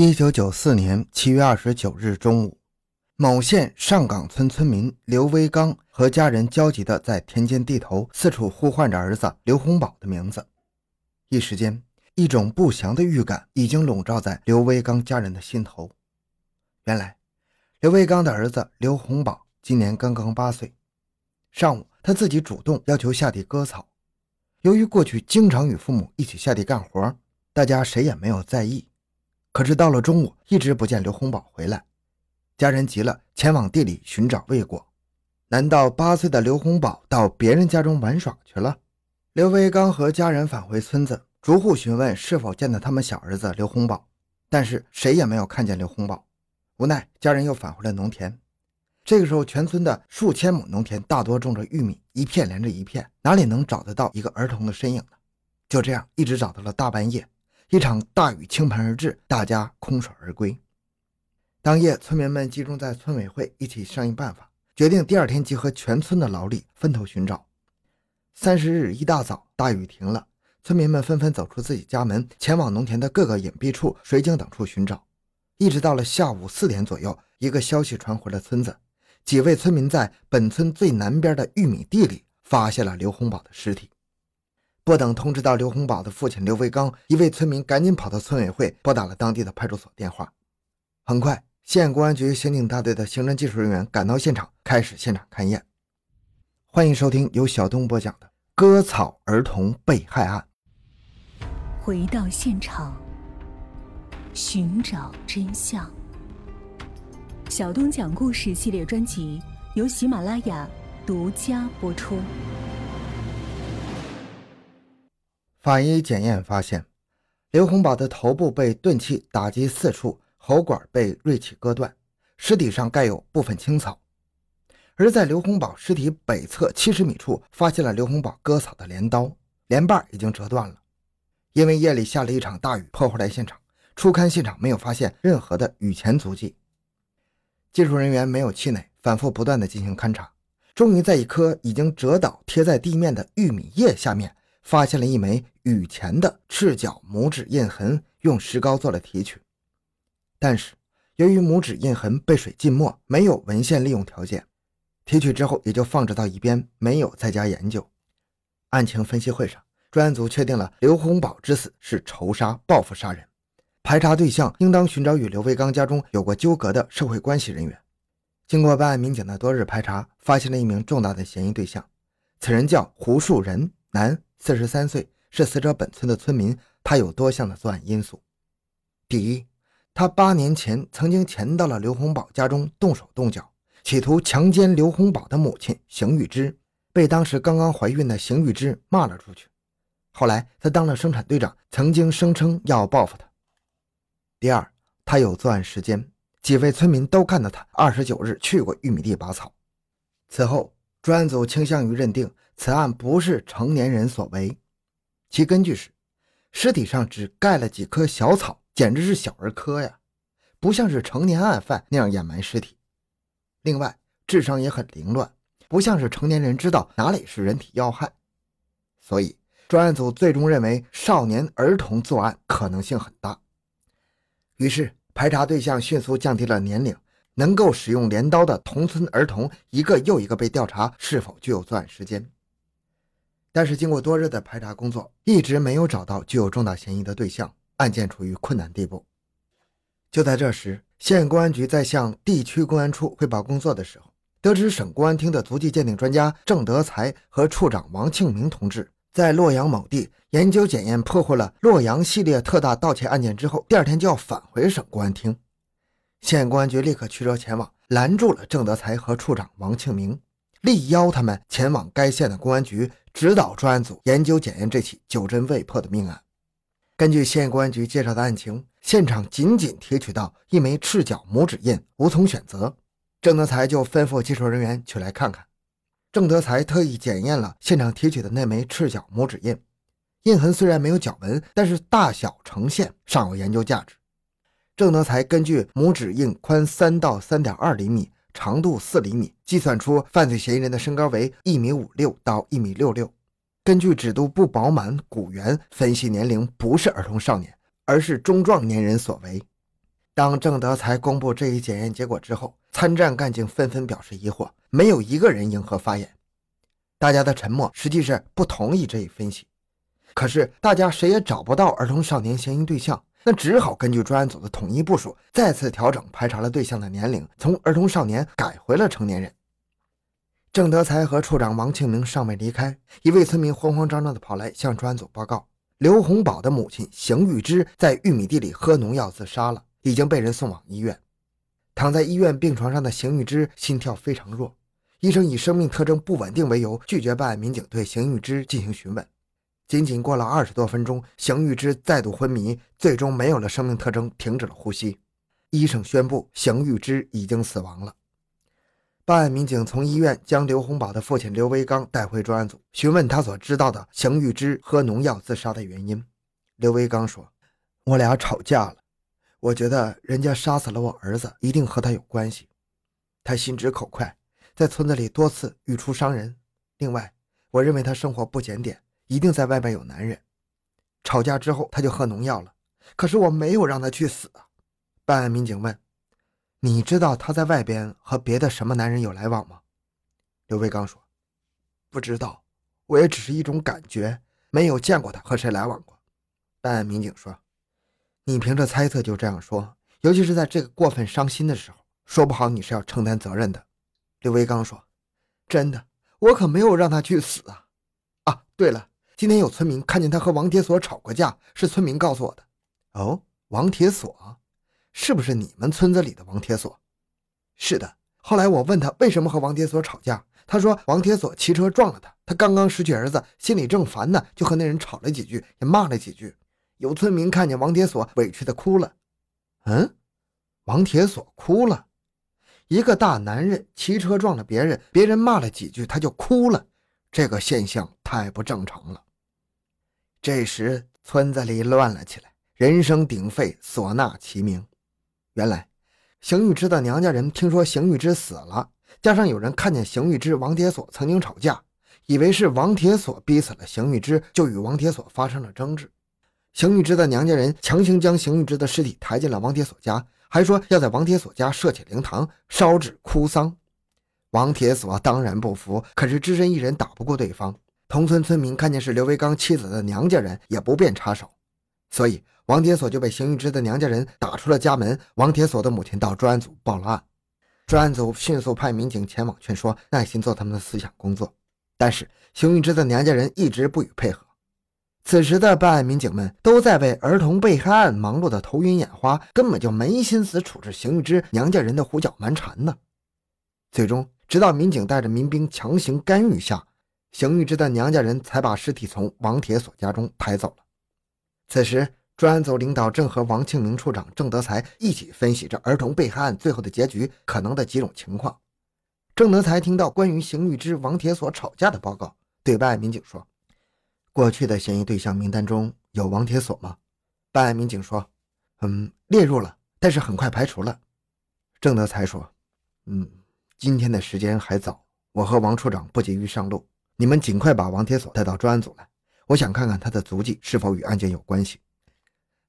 一九九四年七月二十九日中午，某县上岗村村民刘威刚和家人焦急地在田间地头四处呼唤着儿子刘洪宝的名字。一时间，一种不祥的预感已经笼罩在刘威刚家人的心头。原来，刘威刚的儿子刘洪宝今年刚刚八岁。上午，他自己主动要求下地割草。由于过去经常与父母一起下地干活，大家谁也没有在意。可是到了中午，一直不见刘洪宝回来，家人急了，前往地里寻找未果。难道八岁的刘洪宝到别人家中玩耍去了？刘维刚和家人返回村子，逐户询问是否见到他们小儿子刘洪宝，但是谁也没有看见刘洪宝。无奈，家人又返回了农田。这个时候，全村的数千亩农田大多种着玉米，一片连着一片，哪里能找得到一个儿童的身影呢？就这样，一直找到了大半夜。一场大雨倾盆而至，大家空手而归。当夜，村民们集中在村委会一起商议办法，决定第二天集合全村的劳力，分头寻找。三十日一大早，大雨停了，村民们纷纷走出自己家门，前往农田的各个隐蔽处、水井等处寻找。一直到了下午四点左右，一个消息传回了村子，几位村民在本村最南边的玉米地里发现了刘洪宝的尸体。不等通知到刘洪宝的父亲刘维刚，一位村民赶紧跑到村委会，拨打了当地的派出所电话。很快，县公安局刑警大队的刑侦技术人员赶到现场，开始现场勘验。欢迎收听由小东播讲的《割草儿童被害案》。回到现场，寻找真相。小东讲故事系列专辑由喜马拉雅独家播出。法医检验发现，刘洪宝的头部被钝器打击四处，喉管被锐器割断，尸体上盖有部分青草。而在刘洪宝尸体北侧七十米处，发现了刘洪宝割草的镰刀，镰把已经折断了。因为夜里下了一场大雨，破坏了现场，初勘现场没有发现任何的雨前足迹。技术人员没有气馁，反复不断的进行勘查，终于在一颗已经折倒贴在地面的玉米叶下面。发现了一枚雨前的赤脚拇指印痕，用石膏做了提取。但是由于拇指印痕被水浸没，没有文献利用条件，提取之后也就放置到一边，没有再加研究。案情分析会上，专案组确定了刘洪宝之死是仇杀、报复杀人，排查对象应当寻找与刘维刚家中有过纠葛的社会关系人员。经过办案民警的多日排查，发现了一名重大的嫌疑对象，此人叫胡树仁，男。四十三岁，是死者本村的村民。他有多项的作案因素：第一，他八年前曾经潜到了刘洪宝家中动手动脚，企图强奸刘洪宝的母亲邢玉芝，被当时刚刚怀孕的邢玉芝骂了出去。后来他当了生产队长，曾经声称要报复他。第二，他有作案时间，几位村民都看到他二十九日去过玉米地拔草。此后，专案组倾向于认定。此案不是成年人所为，其根据是尸体上只盖了几棵小草，简直是小儿科呀，不像是成年案犯那样掩埋尸体。另外，智商也很凌乱，不像是成年人知道哪里是人体要害。所以，专案组最终认为少年儿童作案可能性很大。于是，排查对象迅速降低了年龄，能够使用镰刀的同村儿童一个又一个被调查是否具有作案时间。但是经过多日的排查工作，一直没有找到具有重大嫌疑的对象，案件处于困难地步。就在这时，县公安局在向地区公安处汇报工作的时候，得知省公安厅的足迹鉴定专家郑德才和处长王庆明同志在洛阳某地研究检验破获了洛阳系列特大盗窃案件之后，第二天就要返回省公安厅。县公安局立刻驱车前往，拦住了郑德才和处长王庆明，力邀他们前往该县的公安局。指导专案组研究检验这起久侦未破的命案。根据县公安局介绍的案情，现场仅仅提取到一枚赤脚拇指印，无从选择。郑德才就吩咐技术人员去来看看。郑德才特意检验了现场提取的那枚赤脚拇指印，印痕虽然没有脚纹，但是大小呈现尚有研究价值。郑德才根据拇指印宽三到三点二厘米。长度四厘米，计算出犯罪嫌疑人的身高为一米五六到一米六六。根据指肚不饱满、骨圆分析年龄，不是儿童少年，而是中壮年人所为。当郑德才公布这一检验结果之后，参战干警纷纷表示疑惑，没有一个人应和发言。大家的沉默实际是不同意这一分析。可是大家谁也找不到儿童少年嫌疑对象，那只好根据专案组的统一部署，再次调整排查了对象的年龄，从儿童少年改回了成年人。郑德才和处长王庆明尚未离开，一位村民慌慌张张地跑来向专案组报告：刘洪宝的母亲邢玉芝在玉米地里喝农药自杀了，已经被人送往医院。躺在医院病床上的邢玉芝心跳非常弱，医生以生命特征不稳定为由，拒绝办案民警对邢玉芝进行询问。仅仅过了二十多分钟，邢玉芝再度昏迷，最终没有了生命特征，停止了呼吸。医生宣布邢玉芝已经死亡了。办案民警从医院将刘洪宝的父亲刘维刚带回专案组，询问他所知道的邢玉芝喝农药自杀的原因。刘维刚说：“我俩吵架了，我觉得人家杀死了我儿子，一定和他有关系。他心直口快，在村子里多次语出伤人。另外，我认为他生活不检点。”一定在外边有男人，吵架之后他就喝农药了。可是我没有让他去死啊！办案民警问：“你知道他在外边和别的什么男人有来往吗？”刘维刚说：“不知道，我也只是一种感觉，没有见过他和谁来往过。”办案民警说：“你凭着猜测就这样说，尤其是在这个过分伤心的时候，说不好你是要承担责任的。”刘维刚说：“真的，我可没有让他去死啊！啊，对了。”今天有村民看见他和王铁锁吵过架，是村民告诉我的。哦，王铁锁，是不是你们村子里的王铁锁？是的。后来我问他为什么和王铁锁吵架，他说王铁锁骑车撞了他，他刚刚失去儿子，心里正烦呢，就和那人吵了几句，也骂了几句。有村民看见王铁锁委屈的哭了。嗯，王铁锁哭了。一个大男人骑车撞了别人，别人骂了几句他就哭了，这个现象太不正常了。这时，村子里乱了起来，人声鼎沸，唢呐齐鸣。原来，邢玉芝的娘家人听说邢玉芝死了，加上有人看见邢玉芝、王铁锁曾经吵架，以为是王铁锁逼死了邢玉芝，就与王铁锁发生了争执。邢玉芝的娘家人强行将邢玉芝的尸体抬进了王铁锁家，还说要在王铁锁家设起灵堂，烧纸哭丧。王铁锁当然不服，可是只身一人打不过对方。同村村民看见是刘维刚妻子的娘家人，也不便插手，所以王铁锁就被邢玉芝的娘家人打出了家门。王铁锁的母亲到专案组报了案，专案组迅速派民警前往劝说，耐心做他们的思想工作。但是邢玉芝的娘家人一直不予配合。此时的办案民警们都在为儿童被害案忙碌的头晕眼花，根本就没心思处置邢玉芝娘家人的胡搅蛮缠呢。最终，直到民警带着民兵强行干预下。邢玉芝的娘家人才把尸体从王铁锁家中抬走了。此时，专案组领导正和王庆明处长、郑德才一起分析这儿童被害案最后的结局可能的几种情况。郑德才听到关于邢玉芝、王铁锁吵架的报告，对办案民警说：“过去的嫌疑对象名单中有王铁锁吗？”办案民警说：“嗯，列入了，但是很快排除了。”郑德才说：“嗯，今天的时间还早，我和王处长不急于上路。”你们尽快把王铁锁带到专案组来，我想看看他的足迹是否与案件有关系。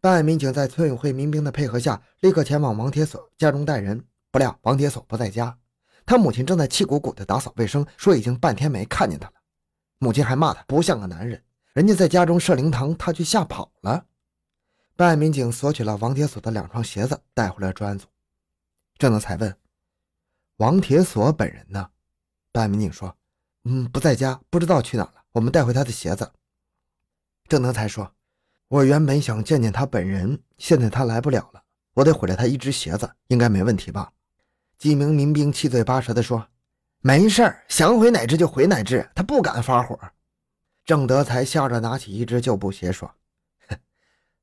办案民警在村委会民兵的配合下，立刻前往王铁锁家中带人。不料王铁锁不在家，他母亲正在气鼓鼓地打扫卫生，说已经半天没看见他了。母亲还骂他不像个男人，人家在家中设灵堂，他却吓跑了。办案民警索取了王铁锁的两双鞋子，带回了专案组。郑德才问：“王铁锁本人呢？”办案民警说。嗯，不在家，不知道去哪了。我们带回他的鞋子。郑德才说：“我原本想见见他本人，现在他来不了了，我得毁了他一只鞋子，应该没问题吧？”几名民兵七嘴八舌地说：“没事儿，想毁哪只就毁哪只，他不敢发火。”郑德才笑着拿起一只旧布鞋说：“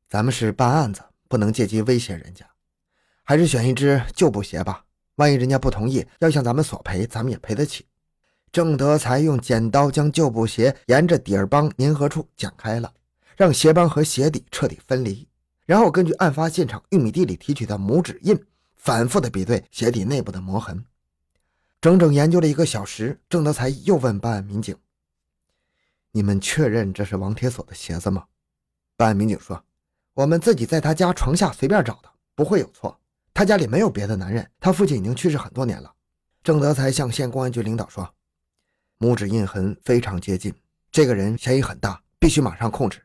咱们是办案子，不能借机威胁人家，还是选一只旧布鞋吧。万一人家不同意，要向咱们索赔，咱们也赔得起。”郑德才用剪刀将旧布鞋沿着底儿帮粘合处剪开了，让鞋帮和鞋底彻底分离，然后根据案发现场玉米地里提取的拇指印，反复的比对鞋底内部的磨痕。整整研究了一个小时，郑德才又问办案民警：“你们确认这是王铁锁的鞋子吗？”办案民警说：“我们自己在他家床下随便找的，不会有错。他家里没有别的男人，他父亲已经去世很多年了。郑德才向县公安局领导说：“拇指印痕非常接近，这个人嫌疑很大，必须马上控制。”